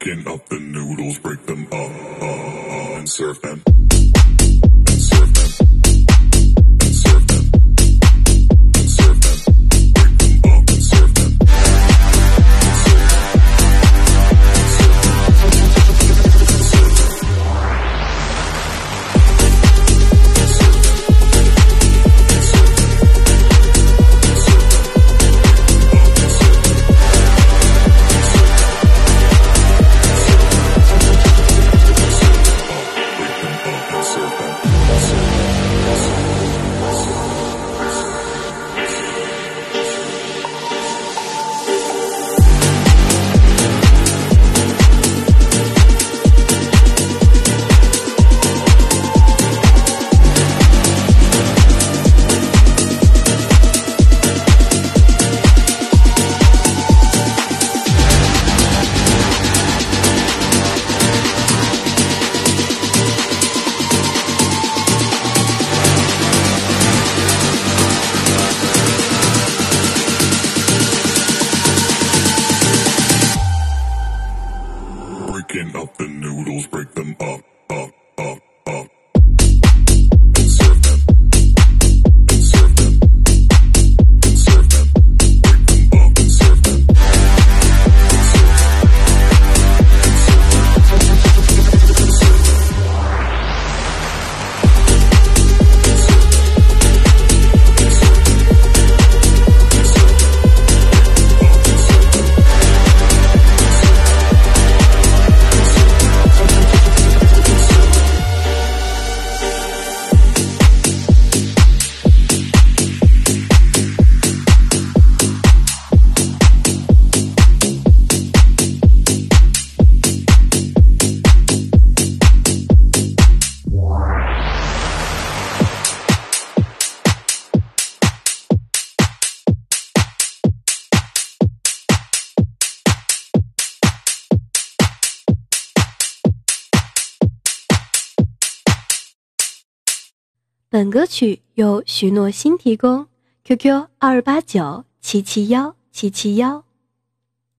Breaking up the noodles, break them up, up, up, and serve them. shaking up the new 本歌曲由许诺新提供，QQ 二八九七七幺七七幺。